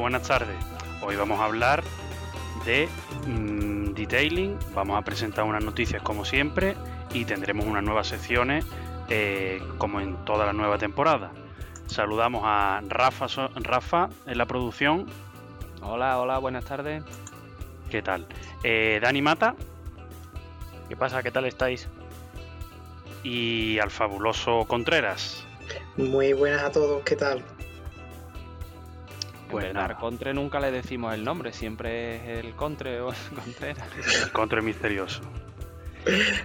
Buenas tardes. Hoy vamos a hablar de mm, detailing, vamos a presentar unas noticias como siempre y tendremos unas nuevas secciones eh, como en toda la nueva temporada. Saludamos a Rafa, Rafa en la producción. Hola, hola, buenas tardes. ¿Qué tal? Eh, Dani Mata. ¿Qué pasa? ¿Qué tal estáis? Y al fabuloso Contreras. Muy buenas a todos, ¿qué tal? Pues al Contre nunca le decimos el nombre, siempre es el Contre o el Contreras. El Contre misterioso.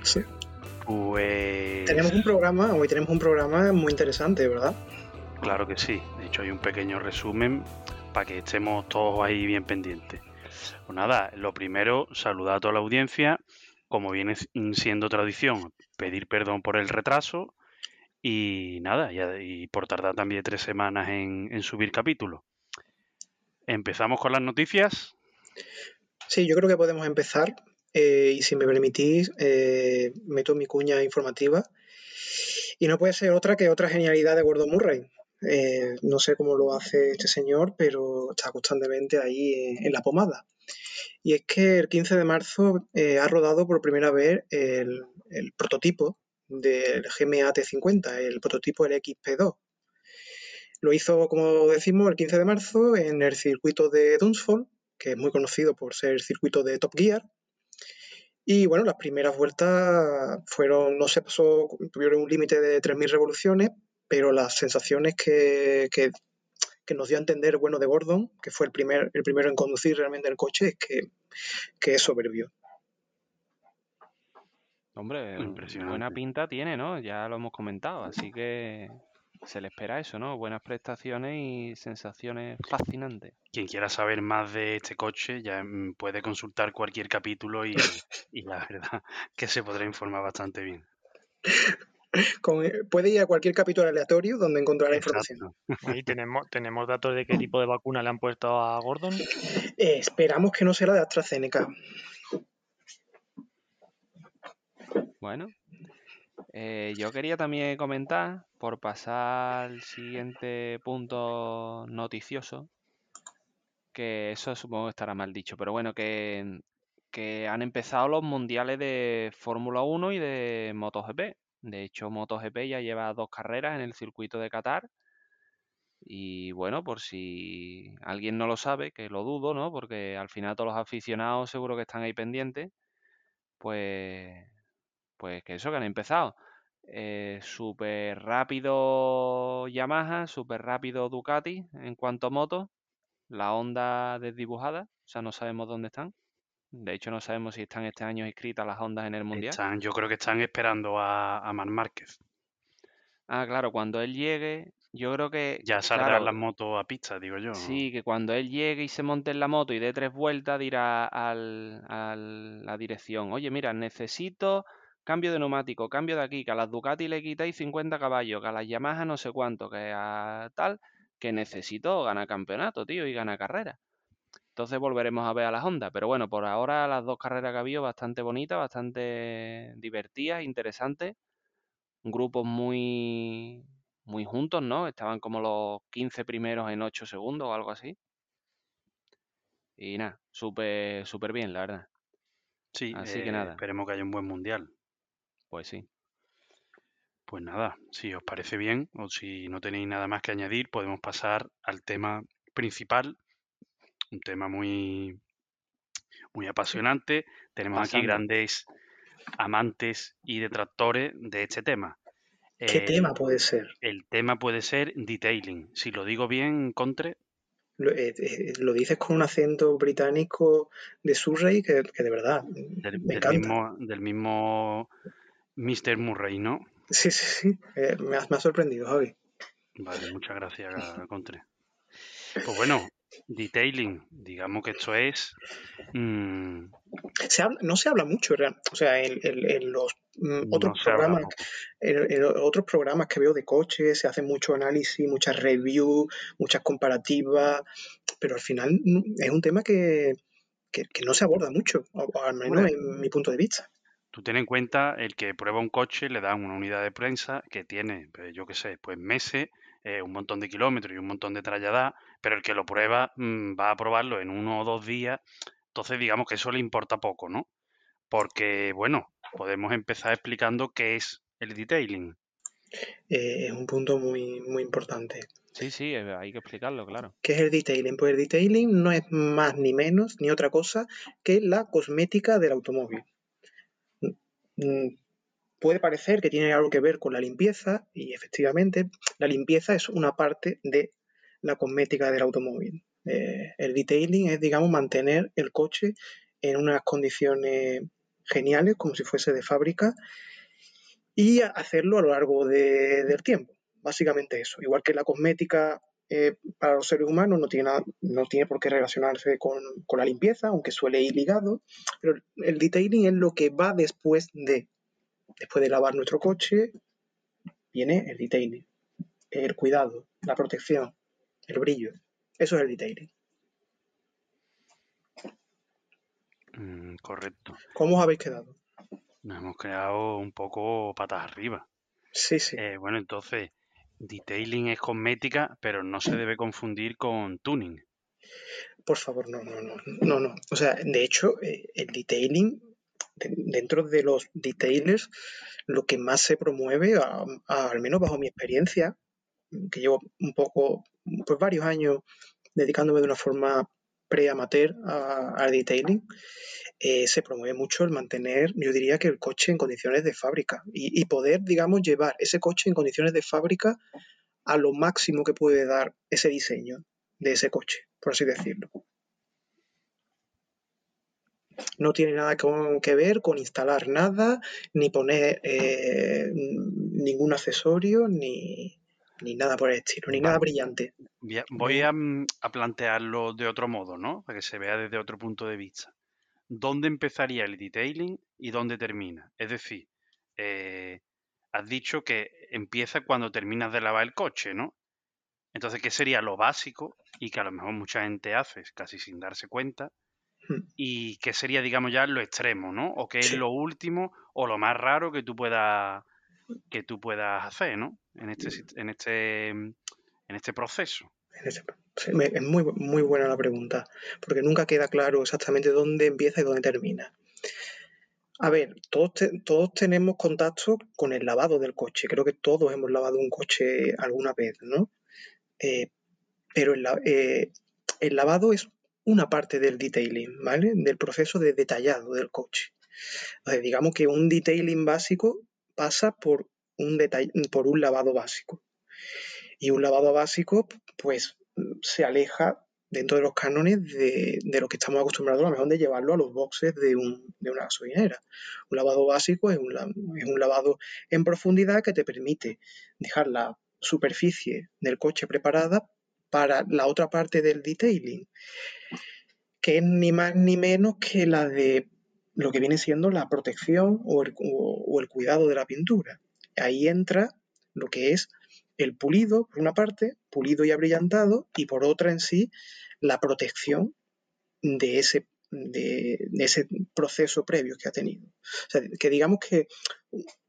Sí. Pues. Tenemos un programa, hoy tenemos un programa muy interesante, ¿verdad? Claro que sí. De hecho, hay un pequeño resumen para que estemos todos ahí bien pendientes. Pues nada, lo primero, saludar a toda la audiencia. Como viene siendo tradición, pedir perdón por el retraso. Y nada, y, por tardar también tres semanas en, en subir capítulos. ¿Empezamos con las noticias? Sí, yo creo que podemos empezar. Eh, y si me permitís, eh, meto mi cuña informativa. Y no puede ser otra que otra genialidad de Gordon Murray. Eh, no sé cómo lo hace este señor, pero está constantemente ahí en, la pomada. Y es que el 15 de marzo ha rodado por primera vez el, prototipo del GMA T50, el prototipo del XP2. Lo hizo, como decimos, el 15 de marzo en el circuito de Dunsford, que es muy conocido por ser el circuito de Top Gear. Y bueno, las primeras vueltas fueron, no se pasó, tuvieron un límite de 3.000 revoluciones, pero las sensaciones que, que, nos dio a entender bueno de Gordon, que fue el, primer, el primero en conducir realmente el coche, es que, que es soberbio. Hombre, buena pinta tiene, ¿no? Ya lo hemos comentado, así que se le espera eso, ¿no? Buenas prestaciones y sensaciones fascinantes. Quien quiera saber más de este coche ya mm, puede consultar cualquier capítulo y, la verdad que se podrá informar bastante bien. Eh, puede ir a cualquier capítulo aleatorio donde encontrará información. ¿Y tenemos, tenemos datos de qué tipo de vacuna le han puesto a Gordon? Eh, esperamos que no sea la de AstraZeneca. Bueno, eh, yo quería también comentar, por pasar al siguiente punto noticioso, que eso supongo que estará mal dicho, pero bueno, que, han empezado los mundiales de Fórmula 1 y de MotoGP. De hecho, MotoGP ya lleva dos carreras en el circuito de Qatar. Y bueno, por si alguien no lo sabe, que lo dudo, ¿no? Porque al final todos los aficionados seguro que están ahí pendientes. Pues pues que eso, que han empezado. Eh, súper rápido Yamaha, súper rápido Ducati en cuanto a motos. La Honda desdibujada, o sea, no sabemos dónde están. De hecho, no sabemos si están este año inscritas las Hondas en el Mundial. Están, yo creo que están esperando a, a Mar Márquez. Ah, claro, cuando él llegue, yo creo que... Ya saldrán las motos a pista, digo yo. Sí, que cuando él llegue y se monte en la moto y dé tres vueltas, dirá al, a la dirección, oye, mira, necesito cambio de neumático, cambio de aquí, que a las Ducati le quitáis 50 caballos, que a las Yamaha no sé cuánto, que a tal, que necesito ganar campeonato, tío, y ganar carrera. Entonces volveremos a ver a las Honda. Pero bueno, por ahora las dos carreras que ha habido bastante bonitas, bastante divertidas, interesantes. Grupos muy, muy juntos, ¿no? Estaban como los 15 primeros en 8 segundos o algo así. Y nada, súper súper bien, la verdad. Sí, así que eh, nada. Esperemos que haya un buen mundial. Pues sí. Pues nada, si os parece bien o si no tenéis nada más que añadir, podemos pasar al tema principal, un tema muy, muy apasionante. Tenemos aquí grandes amantes y detractores de este tema. ¿Qué tema puede ser? El tema puede ser detailing. Si lo digo bien, Contre. Lo, eh, eh, dices con un acento británico de Surrey que, que de verdad me encanta. Mismo, del mismo Mr. Murray, ¿no? Sí, sí, sí. Eh, me, ha, sorprendido, Javi. Vale, muchas gracias, Contre. Pues bueno, detailing, digamos que esto es... Mm, no se habla mucho, o sea, en, los mm, otros programas, en, otros programas que veo de coches se hace mucho análisis, muchas reviews, muchas comparativas, pero al final mm, es un tema que, no se aborda mucho, o, al menos en mi punto de vista. Tú ten en cuenta el que prueba un coche, le dan una unidad de prensa que tiene, pues, yo qué sé, pues meses eh, un montón de kilómetros y un montón de trayada, pero el que lo prueba mm, va a probarlo en uno o dos días, entonces digamos que eso le importa poco, ¿no? Porque, bueno, podemos empezar explicando qué es el detailing. Eh, es un punto muy, muy importante. Sí, sí, eh, hay que explicarlo, claro. ¿Qué es el detailing? Pues el detailing no es más ni menos ni otra cosa que la cosmética del automóvil. Mm, puede parecer que tiene algo que ver con la limpieza y efectivamente la limpieza es una parte de la cosmética del automóvil. Eh, el detailing es, digamos, mantener el coche en unas condiciones geniales, como si fuese de fábrica, y hacerlo a lo largo del tiempo. Básicamente eso. Igual que la cosmética eh, para los seres humanos no tiene, no tiene por qué relacionarse con, con, la limpieza, aunque suele ir ligado, pero el detailing es lo que va después de Después de lavar nuestro coche, viene el detailing, el cuidado, la protección, el brillo. Eso es el detailing. Mm, correcto. ¿Cómo os habéis quedado? Nos hemos quedado un poco patas arriba. Sí, sí. Eh, bueno, entonces, detailing es cosmética, pero no se debe confundir con tuning. Por favor, no, no, no, no, no. O sea, de hecho, eh, el detailing dentro de los detailers, lo que más se promueve, al menos bajo mi experiencia, que llevo un poco, pues varios años dedicándome de una forma pre-amateur al detailing, eh, se promueve mucho el mantener, yo diría que el coche en condiciones de fábrica y, y, poder, digamos, llevar ese coche en condiciones de fábrica a lo máximo que puede dar ese diseño de ese coche, por así decirlo. No tiene nada que ver con instalar nada, ni poner eh, ningún accesorio, ni, nada por el estilo, ni nada brillante. Voy mm, a, plantearlo de otro modo, ¿no? Para que se vea desde otro punto de vista. ¿Dónde empezaría el detailing y dónde termina? Es decir, eh, has dicho que empieza cuando terminas de lavar el coche, ¿no? Entonces, ¿qué sería lo básico y que a lo mejor mucha gente hace casi sin darse cuenta? Y qué sería, digamos, ya lo extremo, ¿no? O qué es lo último o lo más raro que tú puedas que tú puedas hacer, ¿no? En este en este en este proceso. es muy, muy buena la pregunta, porque nunca queda claro exactamente dónde empieza y dónde termina. A ver, todos, todos tenemos contacto con el lavado del coche. Creo que todos hemos lavado un coche alguna vez, ¿no? Eh, pero el, eh, el, lavado es una parte del detailing, ¿vale? Del proceso de detallado del coche. digamos que un detailing básico pasa por un, por un lavado básico. Y un lavado básico, pues, se aleja dentro de los cánones de, lo que estamos acostumbrados a lo mejor de llevarlo a los boxes de, una gasolinera. Un lavado básico es un, es un lavado en profundidad que te permite dejar la superficie del coche preparada para la otra parte del detailing, que es ni más ni menos que la de lo que viene siendo la protección o el, cuidado de la pintura. Ahí entra lo que es el pulido, por una parte, pulido y abrillantado, y por otra en sí, la protección de ese, de, ese proceso previo que ha tenido. O sea, que digamos que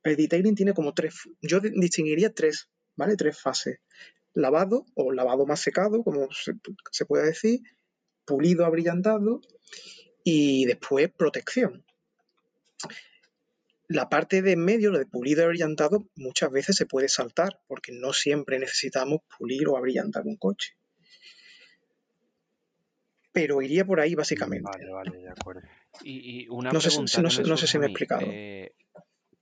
el detailing tiene como tres, yo distinguiría tres, ¿vale? Tres fases lavado o lavado más secado, como se, puede decir, pulido abrillantado y después protección. La parte de en medio, lo de pulido abrillantado, muchas veces se puede saltar porque no siempre necesitamos pulir o abrillantar un coche. Pero iría por ahí básicamente. Vale, vale, de acuerdo. Y, una no pregunta sé, no, sé, si me he explicado. Eh,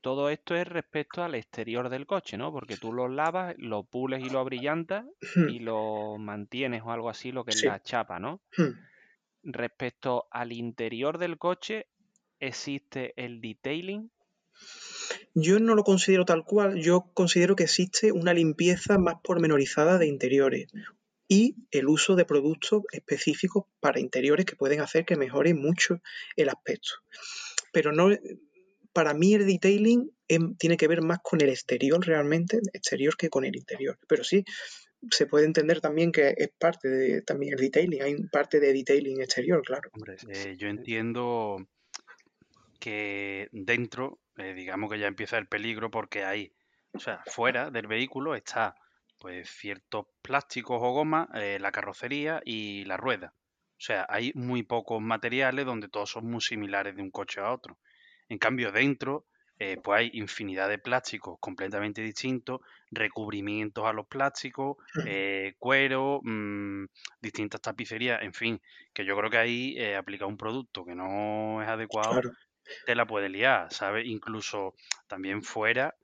todo esto es respecto al exterior del coche, ¿no? Porque tú lo lavas, lo pules y lo abrillantas y lo mantienes o algo así, lo que es la chapa, ¿no? Respecto al interior del coche, ¿existe el detailing? Yo no lo considero tal cual, yo considero que existe una limpieza más pormenorizada de interiores y el uso de productos específicos para interiores que pueden hacer que mejore mucho el aspecto. Pero no, para mí el detailing tiene que ver más con el exterior realmente, exterior que con el interior. Pero sí, se puede entender también que es parte de también el detailing, hay parte de detailing exterior, claro. Hombre, eh, yo entiendo que dentro, eh, digamos que ya empieza el peligro porque hay, o sea, fuera del vehículo está pues ciertos plásticos o goma, eh, la carrocería y la rueda. O sea, hay muy pocos materiales donde todos son muy similares de un coche a otro. En cambio, dentro eh, pues hay infinidad de plásticos completamente distintos, recubrimientos a los plásticos, eh, cuero, mm, distintas tapicerías, en fin, que yo creo que ahí eh, aplicar un producto que no es adecuado te la puede liar, ¿sabes? Incluso también fuera,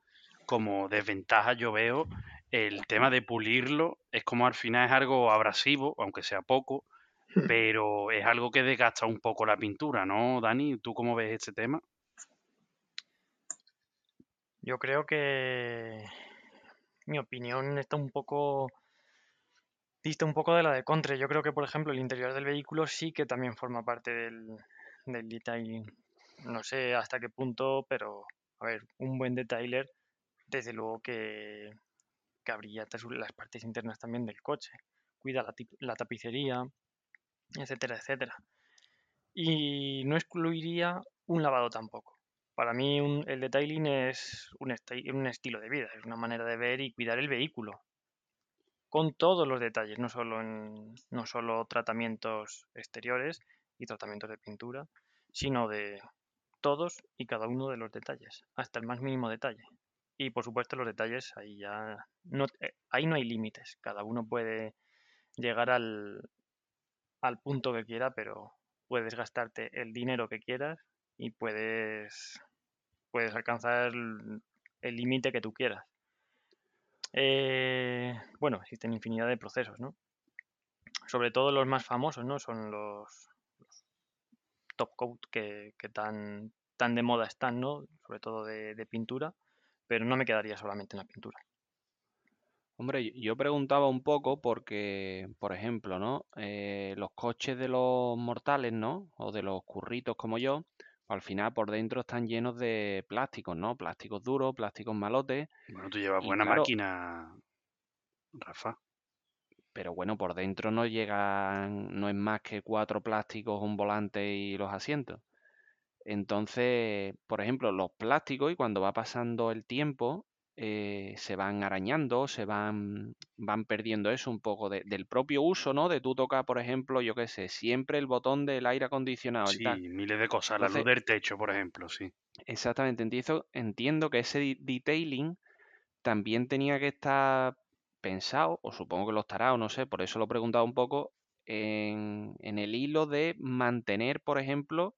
como desventaja yo veo el tema de pulirlo, es como al final es algo abrasivo, aunque sea poco, pero es algo que desgasta un poco la pintura, ¿no, Dani? ¿Tú cómo ves este tema? Yo creo que mi opinión está un poco dista un poco de la de Contre. Yo creo que, por ejemplo, el interior del vehículo sí que también forma parte del, del detailing. No sé hasta qué punto, pero a ver, un buen detailer, desde luego que, que las partes internas también del coche. Cuida la, tapicería, etcétera, etcétera. Y no excluiría un lavado tampoco. Para mí el detailing es un, un estilo de vida, es una manera de ver y cuidar el vehículo, con todos los detalles, no solo, en, no solo tratamientos exteriores y tratamientos de pintura, sino de todos y cada uno de los detalles, hasta el más mínimo detalle. Y por supuesto los detalles ahí ya no, eh, ahí no hay límites, cada uno puede llegar al, al punto que quiera, pero puedes gastarte el dinero que quieras y puedes puedes alcanzar el límite que tú quieras. Eh, bueno, existen infinidad de procesos, ¿no? Sobre todo los más famosos, ¿no? Son los, top coat que, tan, tan de moda están, ¿no? Sobre todo de, pintura, pero no me quedaría solamente en la pintura. Hombre, yo preguntaba un poco porque, por ejemplo, ¿no? Eh, los coches de los mortales, ¿no? O de los curritos como yo, al final por dentro están llenos de plásticos, ¿no? Plásticos duros, plásticos malotes. Bueno, tú llevas buena máquina, Rafa. Pero bueno, por dentro no llegan, no es más que cuatro plásticos, un volante y los asientos. Entonces, por ejemplo, los plásticos y cuando va pasando el tiempo, eh, se van arañando, se van, van perdiendo eso un poco del propio uso, ¿no? De tú tocar, por ejemplo, yo qué sé, siempre el botón del aire acondicionado. Sí, miles de cosas, la luz del techo, por ejemplo, sí. Exactamente, entiendo, entiendo que ese detailing también tenía que estar pensado, o supongo que lo estará, o no sé, por eso lo he preguntado un poco, en, en el hilo de mantener, por ejemplo,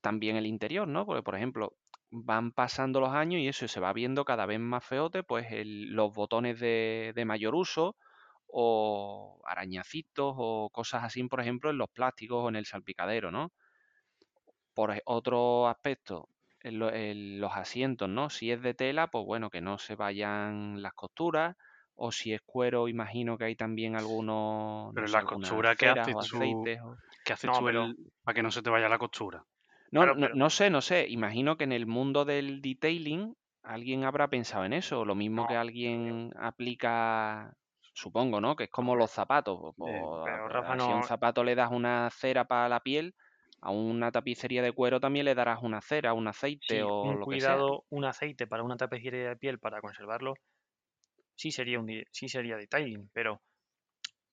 también el interior, ¿no? Porque, por ejemplo, van pasando los años y eso se va viendo cada vez más feote, pues los botones de, mayor uso o arañacitos o cosas así, por ejemplo, en los plásticos o en el salpicadero, ¿no? Por otro aspecto, los asientos, ¿no? Si es de tela, pues bueno, que no se vayan las costuras, o si es cuero, imagino que hay también algunos... Pero la costura, ¿qué haces tú, ¿qué haces tú para que no se te vaya la costura? No, no, sé, no sé. Imagino que en el mundo del detailing alguien habrá pensado en eso. Lo mismo que alguien aplica, supongo, ¿no? Que es como los zapatos. pero Si a un zapato le das una cera para la piel, a una tapicería de cuero también le darás una cera, un aceite o un lo cuidado, un aceite para una tapicería de piel para conservarlo, sí sería un sí sería detailing, pero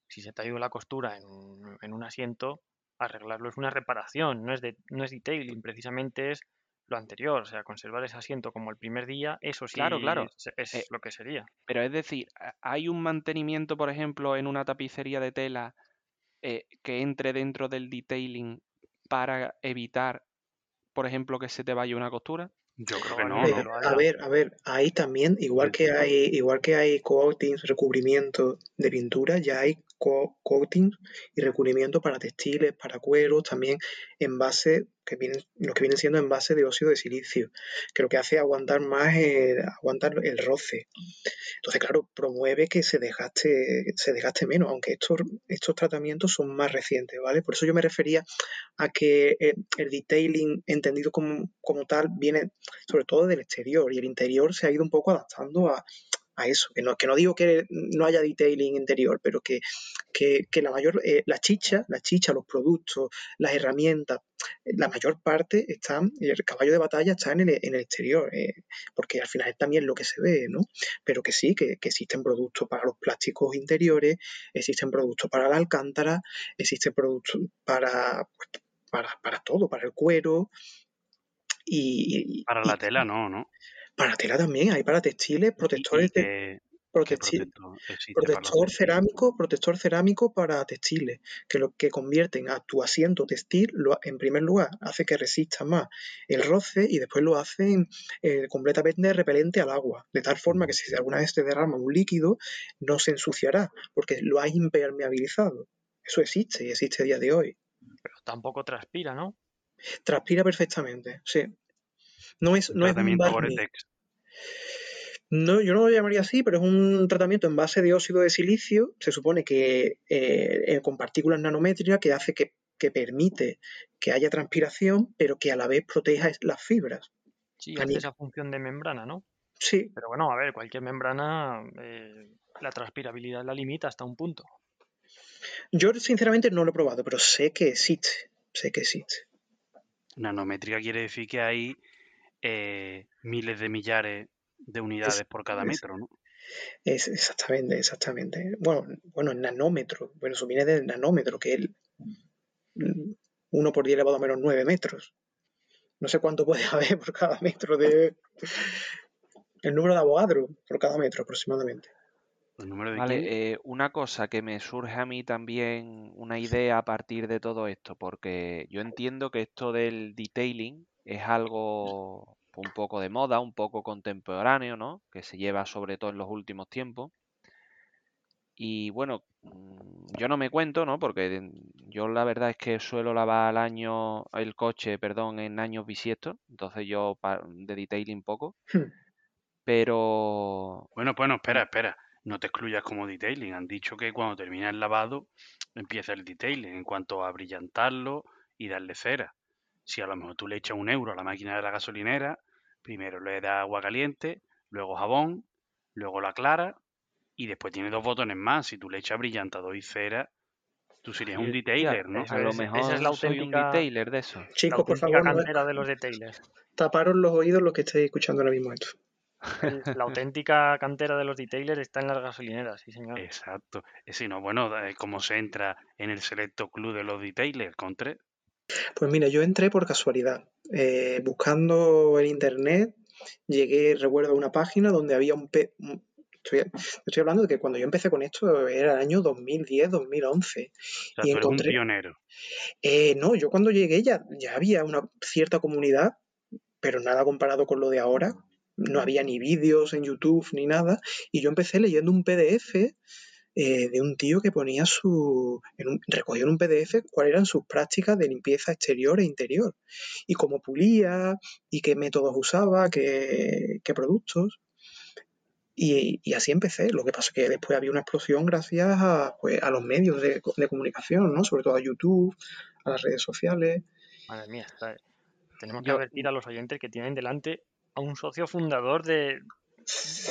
si se te ha ido la costura en un asiento, arreglarlo es una reparación, no es, de, no es detailing, precisamente es lo anterior, o sea, conservar ese asiento como el primer día, eso sí claro, claro. es, eh, lo que sería. Pero es decir, ¿hay un mantenimiento, por ejemplo, en una tapicería de tela eh, que entre dentro del detailing para evitar, por ejemplo, que se te vaya una costura? Yo creo que no. a ver, a ver, ahí también, igual que hay, igual que hay coatings, recubrimiento de pintura, ya hay coatings y recubrimiento para textiles, para cueros, también en base que vienen, los que vienen siendo en base de óxido de silicio, que lo que hace es aguantar más el, aguantar el roce. Entonces, claro, promueve que se desgaste, se desgaste menos, aunque estos, estos tratamientos son más recientes, ¿vale? Por eso yo me refería a que el, el detailing entendido como, como tal viene sobre todo del exterior y el interior se ha ido un poco adaptando a, a eso. Que no, que no digo que no haya detailing interior, pero que, que, la mayor, eh, la chicha, la chicha, los productos, las herramientas, la mayor parte están, el caballo de batalla está en el, en el exterior, eh, porque al final es también lo que se ve, ¿no? Pero que sí, que, que, existen productos para los plásticos interiores, existen productos para la alcántara, existen productos para, pues, para, para todo, para el cuero. Y, para la tela no, ¿no? Para tela también, hay para textiles, protectores de protector, cerámico, protector cerámico para textiles, que lo que convierten a tu asiento textil, lo, en primer lugar, hace que resista más el roce y después lo hacen eh, completamente repelente al agua, de tal forma que si alguna vez te derrama un líquido, no se ensuciará, porque lo has impermeabilizado. Eso existe y existe a día de hoy. Pero tampoco transpira, ¿no? Transpira perfectamente, sí. No es, no es un No, yo no lo llamaría así, pero es un tratamiento en base de óxido de silicio, se supone que eh, eh, con partículas nanométricas que hace que, permite que haya transpiración, pero que a la vez proteja las fibras. Sí, hace esa función de membrana, ¿no? Sí. Pero bueno, a ver, cualquier membrana, eh, la transpirabilidad la limita hasta un punto. Yo sinceramente no lo he probado, pero sé que existe, sé que existe. Nanométrica quiere decir que hay eh, miles de millares de unidades por cada metro, ¿no? Es, exactamente, exactamente. Bueno, bueno, en nanómetro. Bueno, eso viene del nanómetro, que es 1 por 10 elevado a menos 9 metros. No sé cuánto puede haber por cada metro de. El número de Avogadro por cada metro aproximadamente. vale, eh, una cosa que me surge a mí también, una idea a partir de todo esto, porque yo entiendo que esto del detailing es algo un poco de moda, un poco contemporáneo, ¿no? Que se lleva sobre todo en los últimos tiempos. Y bueno, mm, yo no me cuento, ¿no? Porque yo la verdad es que suelo lavar al año el coche, perdón, en años bisiestos, entonces yo de detailing poco. Hmm. Pero bueno, bueno, espera, espera, no te excluyas como detailing. Han dicho que cuando termina el lavado empieza el detailing en cuanto a brillantarlo y darle cera si a lo mejor tú le echas un euro a la máquina de la gasolinera, primero le das agua caliente, luego jabón, luego la clara y después tiene dos botones más. Si tú le echas brillantador y cera, tú serías un detailer, ¿no? A lo mejor esa es la auténtica... soy un detailer de eso. Chicos, por favor, cantera de los detailers. Taparos los oídos los que estáis escuchando ahora mismo esto. La auténtica cantera de los detailers está en las gasolineras, sí señor. Exacto. Si no, bueno, ¿cómo se entra en el selecto club de los detailers? Con tres. Pues mira, yo entré por casualidad. Eh, buscando en internet, llegué, recuerdo, a una página donde había un... estoy, estoy, hablando de que cuando yo empecé con esto era el año 2010, 2011. O sea, y tú un pionero. Eh, no, yo cuando llegué ya, ya había una cierta comunidad, pero nada comparado con lo de ahora. No había ni vídeos en YouTube ni nada. Y yo empecé leyendo un PDF eh, de un tío que ponía su. En un, recogió en un PDF cuáles eran sus prácticas de limpieza exterior e interior. Y cómo pulía, y qué métodos usaba, qué, productos. Y, así empecé. Lo que pasa es que después había una explosión gracias a, pues, a los medios de, comunicación, ¿no? Sobre todo a YouTube, a las redes sociales. Madre mía, tenemos que advertir a los oyentes que tienen delante a un socio fundador de,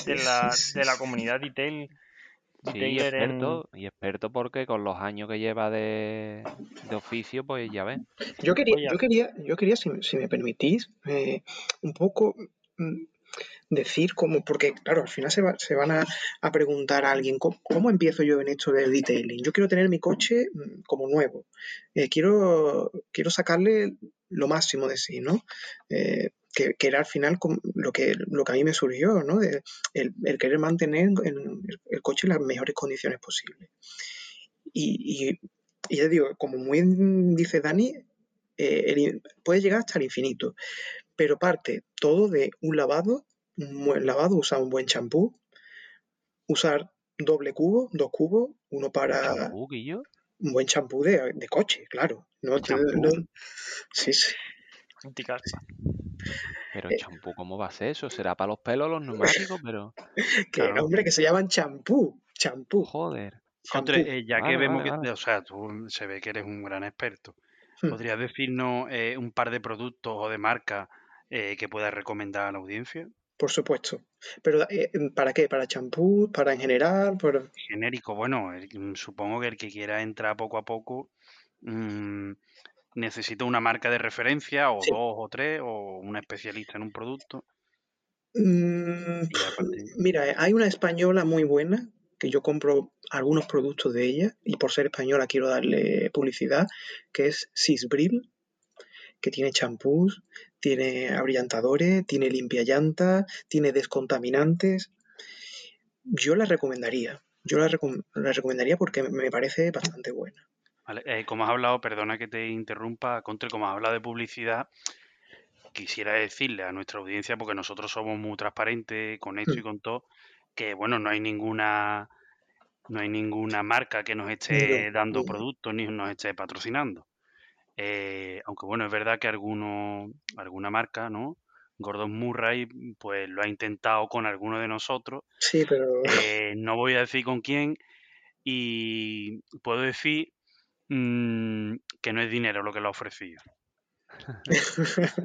de, la, de la comunidad Detail Sí, y experto, y experto porque con los años que lleva de, oficio, pues ya ves. Yo quería, yo quería, yo quería, si, me permitís, eh, un poco mm, decir cómo, porque claro, al final se, se van a, preguntar a alguien, ¿cómo, empiezo yo en esto del detailing? Yo quiero tener mi coche mm, como nuevo, eh, quiero, quiero sacarle lo máximo de sí, ¿no? Eh, que, era al final lo que, lo que a mí me surgió, ¿no? el, querer mantener el, coche en las mejores condiciones posibles. Y, ya digo, como muy dice Dani, eh, puede llegar hasta el infinito, pero parte todo de un lavado, un buen lavado, usar un buen champú, usar doble cubo, dos cubos, uno para... Un buen champú de, coche, claro. ¿no? sí, sí. Anticarpa. Pero Eh. champú, ¿cómo va a ser eso? ¿Será para los pelos los neumáticos? Pero, Que, Claro. hombre, que se llaman champú. Champú. joder. Eh, ya que Vale, vemos vale, que, vale. o sea, tú se ve que eres un gran experto. Hmm. ¿Podrías decirnos eh, un par de productos o de marcas eh, que puedas recomendar a la audiencia? Por supuesto. Pero, eh, ¿para qué? ¿Para champú? ¿Para en general? ¿Para- Genérico, bueno, el- supongo que el que quiera entrar poco a poco mm, necesita una marca de referencia o Sí. dos o tres o un especialista en un producto. Mm, aparte, Mira, eh, hay una española muy buena que yo compro algunos productos de ella y por ser española quiero darle publicidad, que es Sisbril, que tiene champús, tiene abrillantadores, tiene limpiallantas, tiene descontaminantes. Yo la recomendaría. Yo la, recom- la recomendaría porque me parece bastante buena. Vale, eh, como has hablado, perdona que te interrumpa, Contre, como has hablado de publicidad, quisiera decirle a nuestra audiencia, porque nosotros somos muy transparentes con esto y Mm. con todo, que bueno, no hay ninguna no hay ninguna marca que nos esté dando productos ni nos esté patrocinando. Eh, aunque bueno, es verdad que alguno, alguna marca, ¿no? Gordon Murray, pues lo ha intentado con alguno de nosotros. Sí, pero Eh, no voy a decir con quién y puedo decir mm, que no es dinero lo que le ha ofrecido.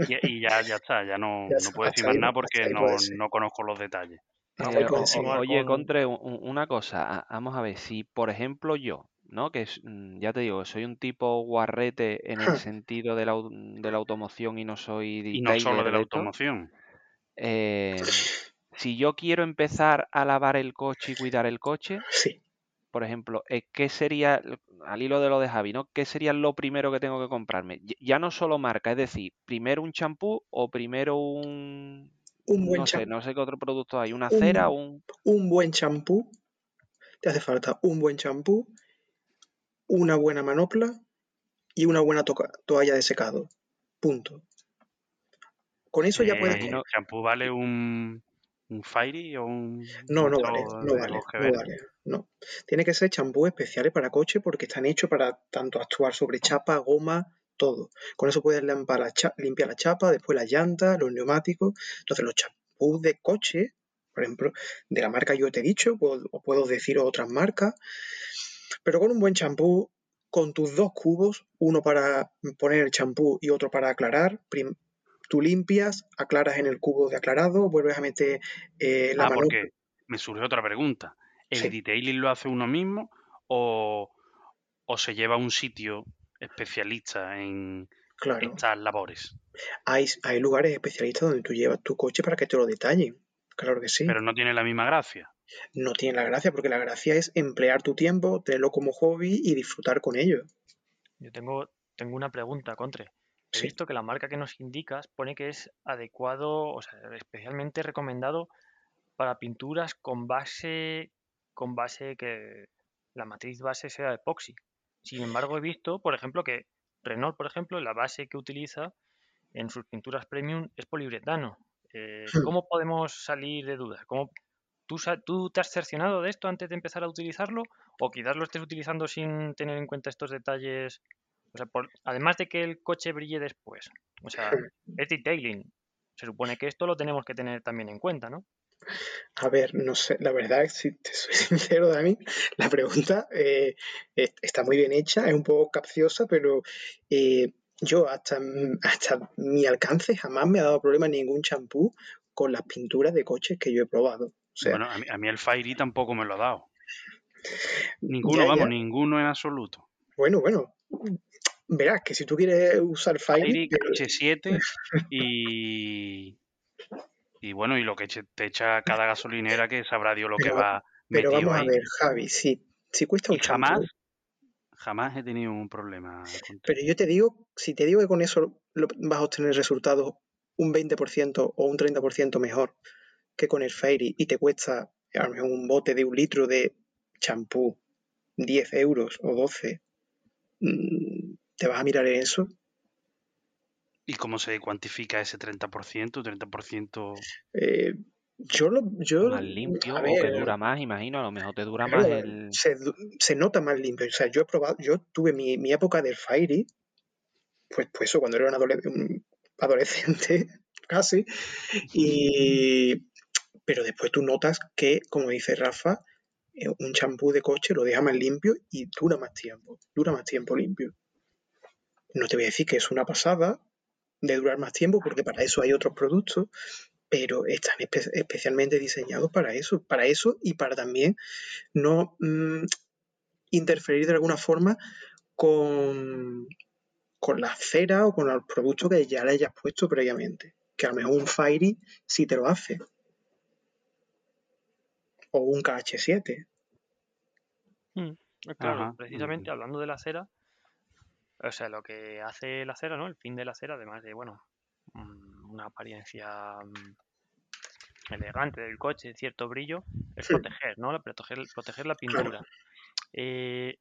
Y, y ya, ya está, ya no, Ya no puedo decir más nada porque no, puede ser. no conozco los detalles. Eh, o- oye, con- Contre, una cosa, vamos a ver, si por ejemplo yo, ¿no? Que es, mm, ya te digo, soy un tipo guarrete en el sentido de la, de la automoción y no soy Y no solo de la esto, automoción. eh, si yo quiero empezar a lavar el coche y cuidar el coche, sí. Por ejemplo, eh, ¿qué sería, al hilo de lo de Javi, ¿no? ¿Qué sería lo primero que tengo que comprarme? Ya no solo marca, es decir, primero un champú o primero un, Un buen no sé, champú. no sé qué otro producto hay, una cera o un... un buen champú, te hace falta un buen champú, una buena manopla y una buena toalla de secado. Punto. Con eso ya puedes... ¿El champú vale un, un Fairy o un No, no vale, no vale, no vale, no. Tiene que ser champú especiales para coche porque están hechos para tanto actuar sobre chapa, goma, todo. Con eso puedes limpiar la, limpiar la chapa, después las llantas, los neumáticos. Entonces los champús de coche, por ejemplo, de la marca yo te he dicho, puedo- o puedo decir otras marcas, pero con un buen champú, con tus dos cubos, uno para poner el champú y otro para aclarar, prim- tú limpias, aclaras en el cubo de aclarado, vuelves a meter eh, la Ah, porque me surge otra pregunta. ¿El Sí. detailing lo hace uno mismo o, o se lleva a un sitio especialista en Claro. estas labores? Hay, hay lugares especialistas donde tú llevas tu coche para que te lo detallen. Claro que sí. Pero no tiene la misma gracia. No tiene la gracia, porque la gracia es emplear tu tiempo, tenerlo como hobby y disfrutar con ello. Yo tengo, tengo una pregunta, Contre. He Sí. visto que la marca que nos indicas pone que es adecuado, o sea, especialmente recomendado para pinturas con base, con base que la matriz base sea epoxi. Sin embargo, he visto, por ejemplo, que Renault, por ejemplo, la base que utiliza en sus pinturas premium es poliuretano. Eh, Hmm. ¿Cómo podemos salir de dudas? ¿Cómo, ¿tú, ¿Tú te has cercionado de esto antes de empezar a utilizarlo? ¿O quizás lo estés utilizando sin tener en cuenta estos detalles? O sea, por- además de que el coche brille después. O sea, es detailing. Se supone que esto lo tenemos que tener también en cuenta, ¿no? A ver, no sé, la verdad, si te soy sincero, Dani, la pregunta eh, es- está muy bien hecha, es un poco capciosa, pero eh, yo hasta, hasta mi alcance jamás me ha dado problema ningún champú con las pinturas de coches que yo he probado. O sea, Bueno, a mí, a mí el Fairy tampoco me lo ha dado. Ninguno, ya, vamos, ya. ninguno en absoluto. Bueno, bueno, verás que si tú quieres usar que- coche 7 y... Y bueno, y lo que eche- te echa cada gasolinera que sabrá Dios lo que va pero metido vamos a ver, Javi, si, si cuesta Y un champú, jamás, jamás he tenido un problema con Pero yo te digo, si te digo que con eso vas a obtener resultados un 20% o un 30% mejor que con el Fairy y te cuesta a lo mejor un bote de un litro de champú 10 euros o 12, mm, ¿te vas a mirar en eso? ¿Y cómo se cuantifica ese 30%? 30% Eh, yo lo... Yo, más limpio a o que ver, dura más, imagino, a lo mejor te dura claro, más el... se, nota más limpio. O sea, yo he probado, yo tuve mi, mi época del Fairy, pues, pues eso, cuando era un adolescente, adolescente, casi, y, pero después tú notas que, como dice Rafa, eh, un champú de coche lo deja más limpio y dura más tiempo, dura más tiempo limpio. No te voy a decir que es una pasada de durar más tiempo, porque para eso hay otros productos, pero están especialmente diseñados para eso, para eso y para también no mm, interferir de alguna forma con, con la cera o con el producto que ya le hayas puesto previamente. Que a lo mejor un Fairy sí te lo hace. O un KH7. Mm, claro, precisamente hablando de la cera, o sea, lo que hace la cera, ¿no? El fin de la cera, además de, bueno, mm, una apariencia mm, elegante del coche, cierto brillo, es proteger, ¿no? Proteger, proteger la pintura. Eh,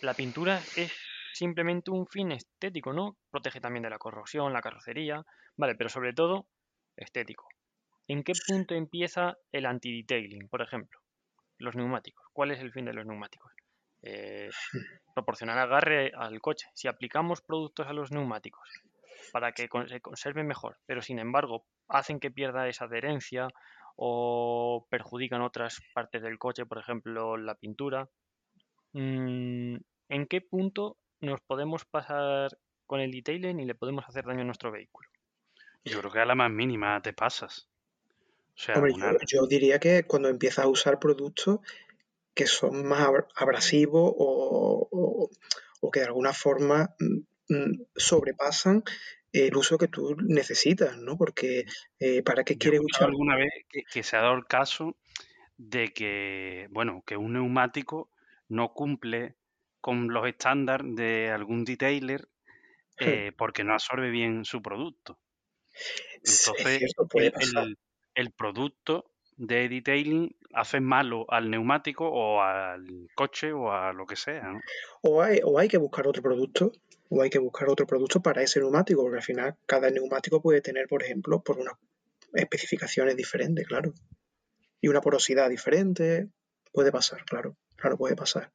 la pintura es simplemente un fin estético, ¿no? Protege también de la corrosión, la carrocería, vale, pero sobre todo estético. ¿En qué punto empieza el anti-detailing, por ejemplo? Los neumáticos. ¿Cuál es el fin de los neumáticos? Eh, proporcionar agarre al coche. Si aplicamos productos a los neumáticos para que se conserven mejor, pero sin embargo hacen que pierda esa adherencia o perjudican otras partes del coche, por ejemplo la pintura, mm, ¿en qué punto nos podemos pasar con el detailing y le podemos hacer daño a nuestro vehículo? Yo creo que a la más mínima te pasas. yo, diría que cuando empiezas a usar productos que son más abrasivos o, que de alguna forma mm, mm, sobrepasan el uso que tú necesitas, ¿no? Porque eh, ¿para qué quieres usar? alguna vez que, se ha dado el caso de que, bueno, que un neumático no cumple con los estándares de algún detailer eh, porque no absorbe bien su producto. Entonces, el, producto de detailing hace malo al neumático o al coche o a lo que sea. O, hay, o hay que buscar otro producto o hay que buscar otro producto para ese neumático, porque al final cada neumático puede tener, por ejemplo, por unas especificaciones diferentes, claro. Y una porosidad diferente, puede pasar, claro, claro, puede pasar.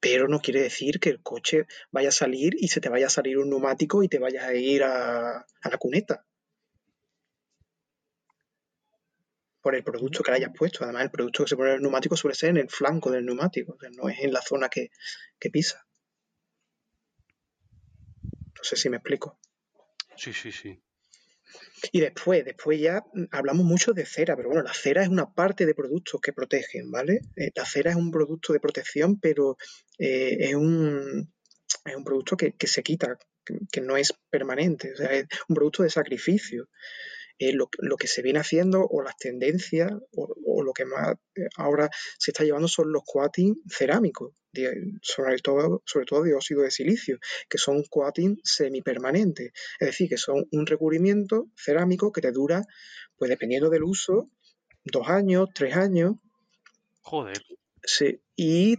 Pero no quiere decir que el coche vaya a salir y se te vaya a salir un neumático y te vayas a ir a la cuneta. Por el producto que le hayas puesto. Además, el producto que se pone en el neumático suele ser en el flanco del neumático, no es en la zona que, pisa. No sé si me explico. Sí, sí, sí. Y después, después ya hablamos mucho de cera, pero bueno, la cera es una parte de productos que protegen, ¿vale? Eh, la cera es un producto de protección, pero eh, es, un, es un producto que, se quita, que, que, no es permanente, o sea, es un producto de sacrificio. Eh, lo, que se viene haciendo o las tendencias o, lo que más eh, ahora se está llevando son los coatings cerámicos, sobre, todo, sobre todo de óxido de silicio, que son coatings semipermanentes, es decir, que son un recubrimiento cerámico que te dura, pues dependiendo del uso, dos años, tres años. Joder. Sí, y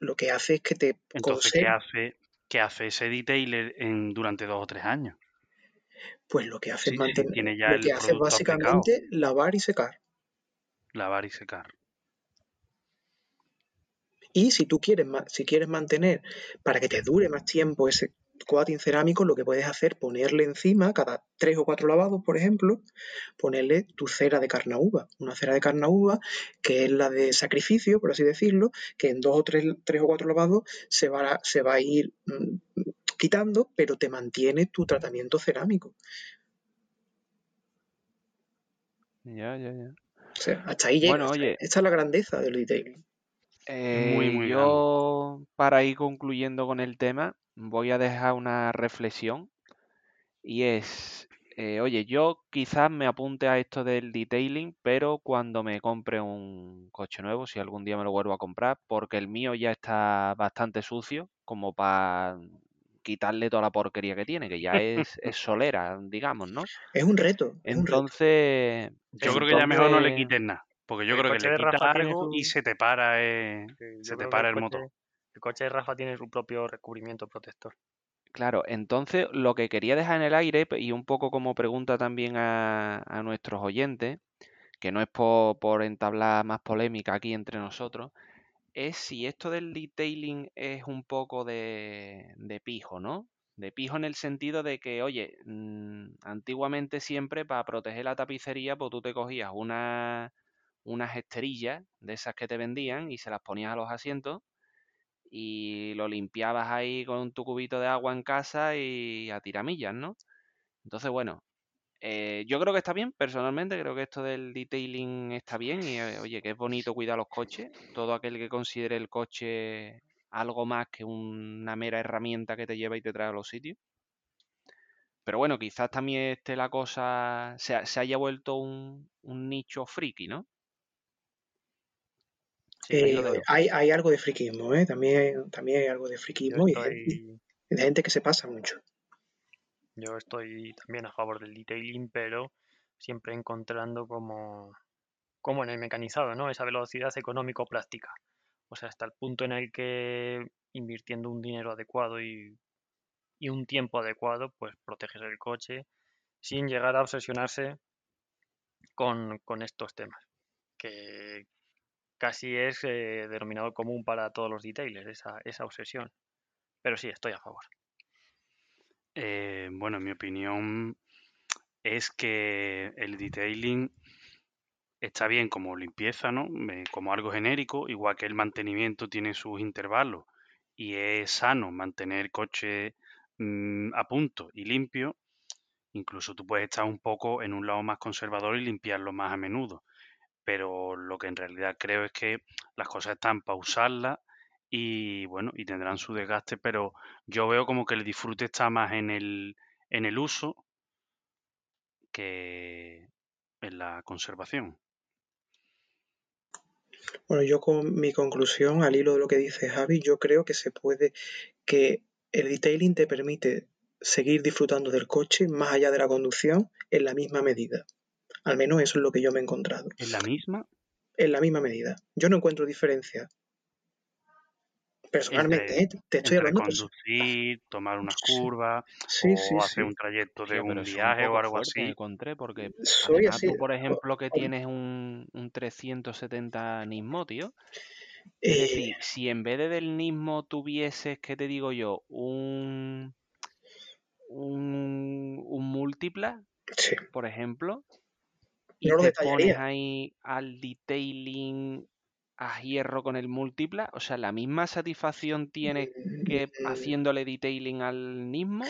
lo que hace es que te... Entonces, ¿qué hace, ¿qué hace ese detailer en, durante dos o tres años? Pues lo que hace es mantener, lo que hace básicamente lavar y secar. Lavar y secar. Y si tú quieres, si quieres mantener para que te dure más tiempo ese coating cerámico, lo que puedes hacer, ponerle encima, cada tres o cuatro lavados, por ejemplo, ponerle tu cera de carnauba. Una cera de carnauba que es la de sacrificio, por así decirlo, que en dos o tres, tres o cuatro lavados se va, se va a ir mm, quitando, pero te mantiene tu tratamiento cerámico. Ya, ya, ya. O sea, hasta ahí llega. Esta es la grandeza del detailing. Eh, muy, muy yo, para ir concluyendo con el tema, voy a dejar una reflexión. Y es, eh, oye, yo quizás me apunte a esto del detailing, pero cuando me compre un coche nuevo, si algún día me lo vuelvo a comprar, porque el mío ya está bastante sucio, como para quitarle toda la porquería que tiene, que ya es, solera, digamos, ¿no? Es un reto. entonces. Yo creo que ya mejor no le quites nada. Porque yo creo que le quitas algo y se te para, eh, se te para el, motor. El coche de Rafa tiene su propio recubrimiento protector. Claro, entonces lo que quería dejar en el aire y un poco como pregunta también a, nuestros oyentes, que no es por, por entablar más polémica aquí entre nosotros, es si esto del detailing es un poco de, pijo, ¿no? de pijo en el sentido de que, oye, mm, antiguamente siempre para proteger la tapicería, pues tú te cogías una, unas esterillas de esas que te vendían y se las ponías a los asientos y lo limpiabas ahí con tu cubito de agua en casa y a tiramillas, ¿no? Entonces, bueno, eh, yo creo que está bien, personalmente, creo que esto del detailing está bien y eh, oye, que es bonito cuidar los coches. Todo aquel que considere el coche algo más que una mera herramienta que te lleva y te trae a los sitios. Pero bueno, quizás también esté la cosa, se, haya vuelto un, nicho friki, ¿no? Eh, hay, hay, algo de friquismo, ¿eh? También, también hay algo de friquismo y de gente que se pasa mucho. Yo estoy también a favor del detailing, pero siempre encontrando como, como en el mecanizado, ¿no? Esa velocidad económico-plástica. O sea, hasta el punto en el que invirtiendo un dinero adecuado y, un tiempo adecuado, pues proteges el coche sin llegar a obsesionarse con, estos temas, que casi es eh, denominado común para todos los detailers, esa, esa obsesión. Pero sí, estoy a favor. Eh, bueno, mi opinión es que el detailing está bien como limpieza, ¿no? como algo genérico, igual que el mantenimiento tiene sus intervalos y es sano mantener coche mm, a punto y limpio. Incluso tú puedes estar un poco en un lado más conservador y limpiarlo más a menudo. Pero lo que en realidad creo es que las cosas están para usarlas y bueno, y tendrán su desgaste, pero yo veo como que el disfrute está más en el, en el uso que en la conservación. Bueno, yo con mi conclusión, al hilo de lo que dice Javi, yo creo que se puede, que el detailing te permite seguir disfrutando del coche más allá de la conducción en la misma medida. Al menos eso es lo que yo me he encontrado. ¿En la misma? En la misma medida. Yo no encuentro diferencia personalmente, ¿eh? te estoy hablando. Conducir, tomar una curva, o hacer un trayecto de un viaje o algo así. encontré porque Soy así. tú, por ejemplo, que tienes un, un 370 Nismo, tío. Es decir, eh. si en vez de del Nismo tuvieses, ¿qué te digo yo? Un, un, un múltipla, por ejemplo, y te pones ahí al detailing a hierro con el múltipla? O sea, ¿la misma satisfacción tiene que mm, haciéndole detailing al Nismo?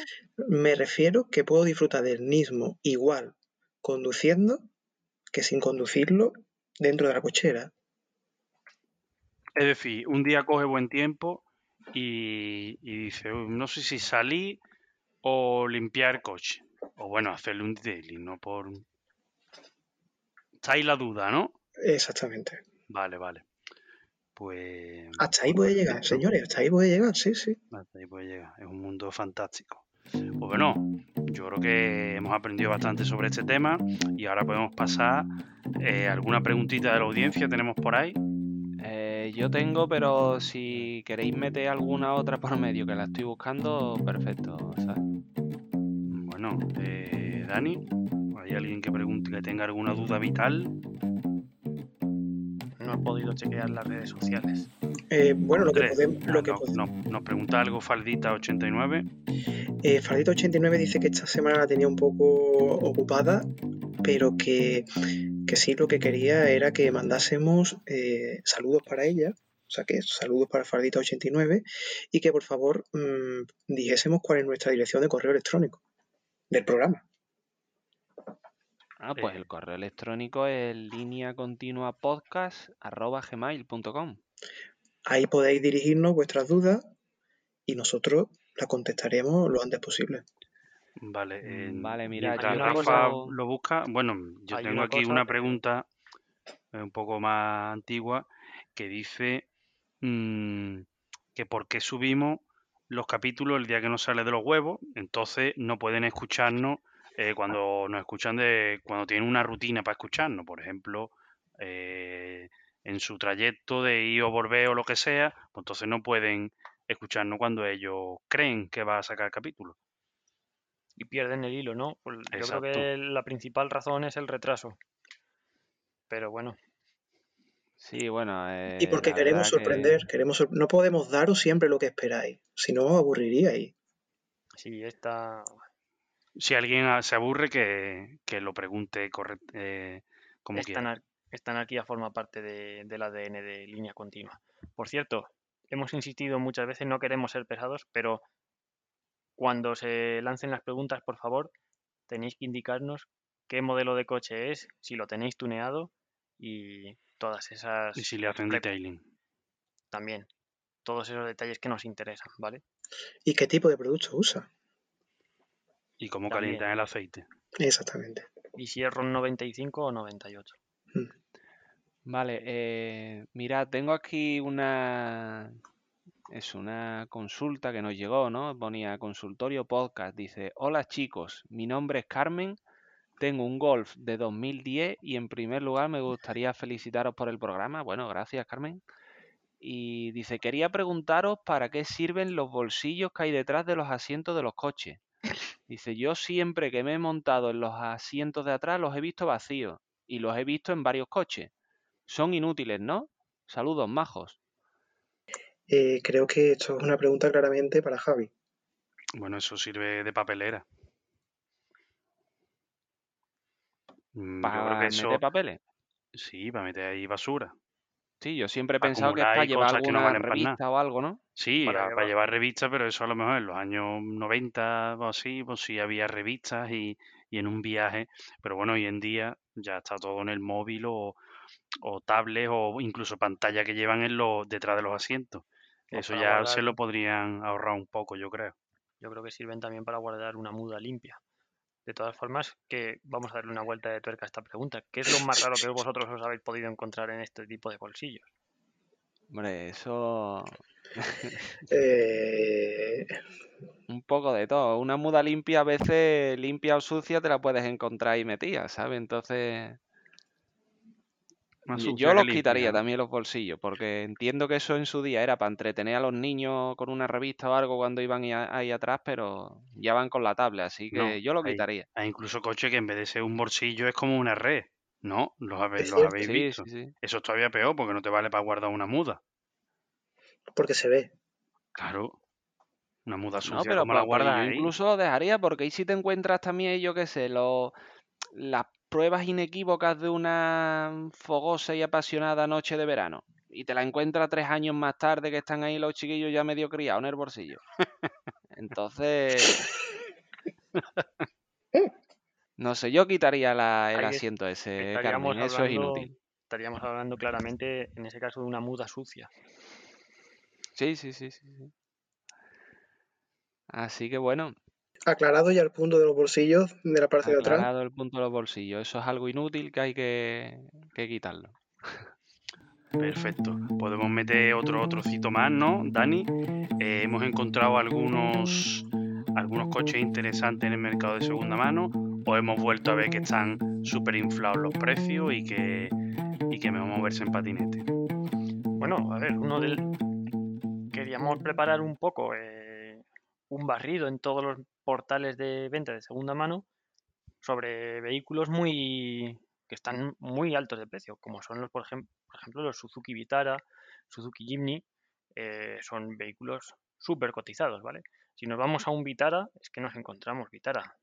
Me refiero que puedo disfrutar del Nismo igual conduciendo que sin conducirlo dentro de la cochera. Es decir, un día coge buen tiempo y, dice, no sé si salir o limpiar el coche. O bueno, hacerle un detailing, no por... Está ahí la duda, ¿no? Exactamente. Vale, vale. Pues. Hasta ahí puede llegar, señores, hasta ahí puede llegar, sí, sí. Hasta ahí puede llegar, es un mundo fantástico. Pues bueno, yo creo que hemos aprendido bastante sobre este tema y ahora podemos pasar eh, alguna preguntita de la audiencia, tenemos por ahí. Eh, yo tengo, pero si queréis meter alguna otra por medio que la estoy buscando, perfecto. Bueno, eh, Dani, ¿hay alguien que pregunte que tenga alguna duda vital? No he podido chequear las redes sociales. Eh, bueno, lo que podemos... Lo que nos pregunta algo Faldita89. Eh, Faldita89 dice que esta semana la tenía un poco ocupada, pero que, que sí lo que quería era que mandásemos eh, saludos para ella, o sea que saludos para Faldita89, y que por favor mmm, dijésemos cuál es nuestra dirección de correo electrónico del programa. Ah, pues el correo electrónico es línea continua podcast gmail.com. Ahí podéis dirigirnos vuestras dudas y nosotros las contestaremos lo antes posible. Vale, mm, vale mira, Rafa lo busca. Bueno, yo tengo aquí una pregunta eh, un poco más antigua que dice mm, que por qué subimos los capítulos el día que nos sale de los huevos, entonces no pueden escucharnos eh, cuando nos escuchan de cuando tienen una rutina para escucharnos, por ejemplo, eh, en su trayecto de ir o volver o lo que sea, pues entonces no pueden escucharnos cuando ellos creen que va a sacar capítulo. Y pierden el hilo, ¿no? Pues yo creo que la principal razón es el retraso. Pero bueno. Sí, bueno. y porque eh, queremos sorprender, queremos no podemos daros siempre lo que esperáis, si no aburriríais. Sí, esta... Si alguien ah, se aburre, que, que lo pregunte correcto, eh, como esta, quiera. anar- esta anarquía forma parte de- del ADN de línea continua. Por cierto, hemos insistido muchas veces, no queremos ser pesados, pero cuando se lancen las preguntas, por favor, tenéis que indicarnos qué modelo de coche es, si lo tenéis tuneado y todas esas Y si le hacen detailing. también, todos esos detalles que nos interesan, ¿vale? ¿Y qué tipo de producto usa? Y cómo También. calientan el aceite. Exactamente. Y si es RON 95 o 98. Vale, eh, mira, tengo aquí una... Es una consulta que nos llegó, ¿no? Ponía consultorio podcast. Dice, hola chicos, mi nombre es Carmen, tengo un Golf de 2010 y en primer lugar me gustaría felicitaros por el programa. Bueno, gracias Carmen. Y dice, quería preguntaros para qué sirven los bolsillos que hay detrás de los asientos de los coches. Dice, yo siempre que me he montado en los asientos de atrás los he visto vacíos y los he visto en varios coches. Son inútiles, ¿no? Saludos, majos. Eh, creo que esto es una pregunta claramente para Javi. Bueno, eso sirve de papelera. Mm, ¿Para meter eso, papeles? sí, para meter ahí basura. Sí, yo siempre he pensado que es para llevar no alguna para revista o algo, ¿no? Sí, Para llevar- revistas, pero eso a lo mejor en los años 90 o así, pues sí había revistas y, y en un viaje, pero bueno, hoy en día ya está todo en el móvil o, o tablet o incluso pantalla que llevan en los, detrás de los asientos. O Eso ya guardar- se lo podrían ahorrar un poco, yo creo. Yo creo que sirven también para guardar una muda limpia. De todas formas, que vamos a darle una vuelta de tuerca a esta pregunta. ¿Qué es lo más raro que vosotros os habéis podido encontrar en este tipo de bolsillos? Hombre, eso... Eh, Un poco de todo. Una muda limpia a veces limpia o sucia te la puedes encontrar ahí metida, ¿sabes? Entonces... Más Yo los quitaría ¿no? también los bolsillos, porque entiendo que eso en su día era para entretener a los niños con una revista o algo cuando iban ahí, a- ahí atrás, pero ya van con la tablet, así que No, yo lo quitaría. Hay incluso coches que en vez de ser un bolsillo es como una red. ¿No? ¿Los habéis, Es los habéis Sí, visto? sí, sí. Eso es todavía peor porque no te vale para guardar una muda. porque se ve. Claro. Una muda No, sucia, pero, ¿cómo la pues- guardas yo ahí? incluso lo dejaría porque ahí sí te encuentras también, yo qué sé, los, las pruebas inequívocas de una fogosa y apasionada noche de verano. Y te la encuentras tres años más tarde que están ahí los chiquillos ya medio criados en el bolsillo. Entonces, no sé, yo quitaría la- el asiento ese, Estaríamos Carmen, eso es hablando, inútil. estaríamos hablando claramente, en ese caso, de una muda sucia. Sí, sí, sí, sí. sí. Así que bueno, Aclarado ya el punto de los bolsillos de la parte de atrás. aclarado el punto de los bolsillos. Eso es algo inútil que hay que, que quitarlo. Perfecto. Podemos meter otro trocito más, ¿no, Dani? Eh, hemos encontrado algunos, algunos coches interesantes en el mercado de segunda mano o hemos vuelto a ver que están súper inflados los precios y que, y que mejor moverse en patinete. Bueno, a ver, uno del... Queríamos preparar un poco eh, un barrido en todos los portales de venta de segunda mano sobre vehículos muy que están muy altos de precio, como son los, por ejemplo, por ejemplo los Suzuki Vitara, Suzuki Jimny, eh, son vehículos súper cotizados, ¿vale? Si nos vamos a un Vitara, es que nos encontramos Vitara,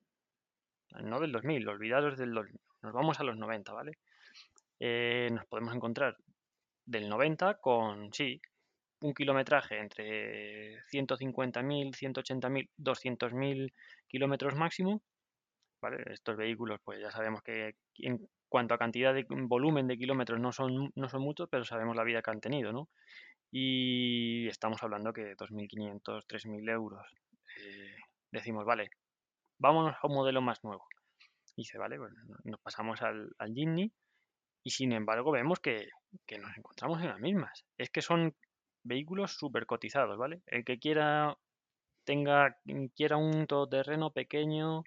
no del 2000, olvidados del 2000, nos vamos a los 90, ¿vale? Eh, nos podemos encontrar del 90 con, sí, un kilometraje entre 150.000, 180.000, 200.000 kilómetros máximo. Estos vehículos, pues ya sabemos que en cuanto a cantidad de volumen de kilómetros no son, no son muchos, pero sabemos la vida que han tenido, ¿no? Y estamos hablando que 2.500, 3.000 euros. Eh, decimos, vale, vámonos a un modelo más nuevo. Y dice, vale, bueno, nos pasamos al, al y sin embargo vemos que, que nos encontramos en las mismas. Es que son vehículos súper cotizados, ¿vale? El que quiera tenga quiera un todoterreno pequeño,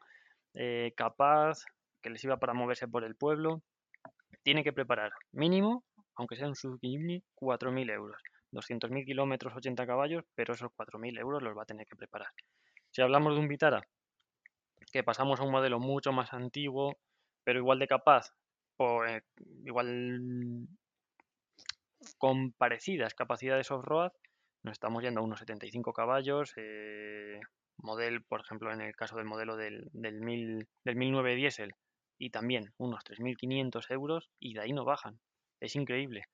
eh, capaz, que les sirva para moverse por el pueblo, tiene que preparar mínimo, aunque sea un Suzuki Jimny, 4.000 euros. 200.000 kilómetros, 80 caballos, pero esos 4.000 euros los va a tener que preparar. Si hablamos de un Vitara, que pasamos a un modelo mucho más antiguo, pero igual de capaz, eh, igual con parecidas capacidades off-road, nos estamos yendo a unos 75 caballos, eh, modelo, por ejemplo, en el caso del modelo del, del, mil, del 1009 diésel, y también unos 3.500 euros y de ahí no bajan. Es increíble.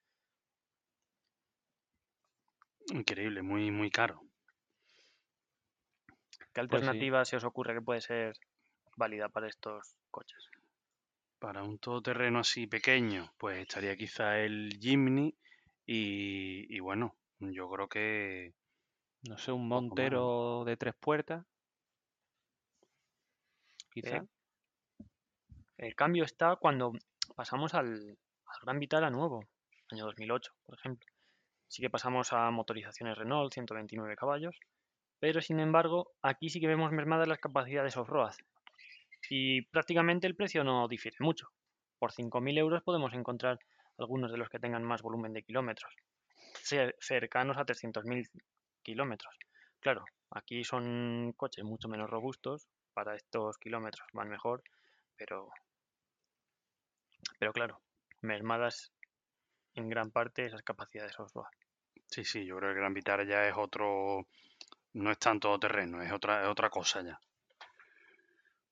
Increíble, muy, muy caro. ¿Qué Pues sí. alternativa se os ocurre que puede ser válida para estos coches? Para un todoterreno así pequeño, pues estaría quizá el Jimny y, y bueno, yo creo que No sé, un. Montero de tres puertas. Quizá. El cambio está cuando pasamos al, al Gran Vitara nuevo, año 2008, por ejemplo. Sí que pasamos a motorizaciones Renault, 129 caballos, pero sin embargo, aquí sí que vemos mermadas las capacidades off-road. Y prácticamente el precio no difiere mucho. Por 5.000 euros podemos encontrar algunos de los que tengan más volumen de kilómetros, cer- cercanos a 300.000 kilómetros. Claro, aquí son coches mucho menos robustos, para estos kilómetros van mejor, pero pero claro, mermadas en gran parte esas capacidades off-road. sí, sí, yo creo que el Gran Vitara ya es otro, no es tanto terreno, es otra, es otra cosa ya.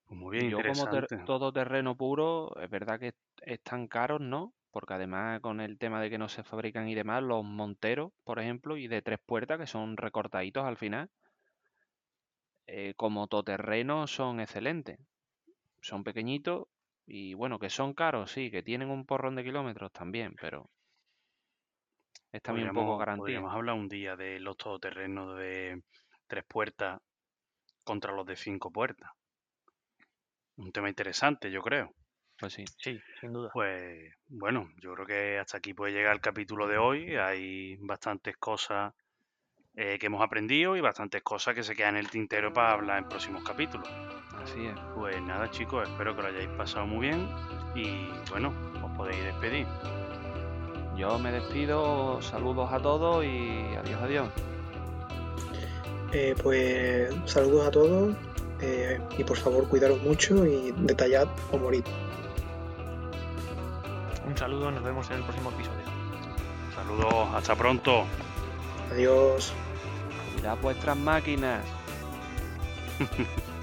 Pues muy bien, Yo como ter- todoterreno puro, es verdad que están caros, ¿no? Porque además con el tema de que no se fabrican y demás, los monteros, por ejemplo, y de tres puertas, que son recortaditos al final, eh, como todoterreno son excelentes. Son pequeñitos y bueno, que son caros, sí, que tienen un porrón de kilómetros también, pero es también un poco Podríamos, garantía. podríamos hablar un día de los todoterrenos de tres puertas contra los de cinco puertas. Un tema interesante, yo creo. Pues sí. Sí, sin duda. Pues bueno, yo creo que hasta aquí puede llegar el capítulo de hoy. Hay bastantes cosas eh, que hemos aprendido y bastantes cosas que se quedan en el tintero para hablar en próximos capítulos. Así es. Pues nada chicos, espero que lo hayáis pasado muy bien y bueno, os podéis despedir. Yo me despido, saludos a todos y adiós, adiós. Eh, pues saludos a todos eh, y por favor cuidaros mucho y detallad o morid. Un saludo, nos vemos en el próximo episodio. Saludos, hasta pronto. Adiós. Cuidad vuestras máquinas.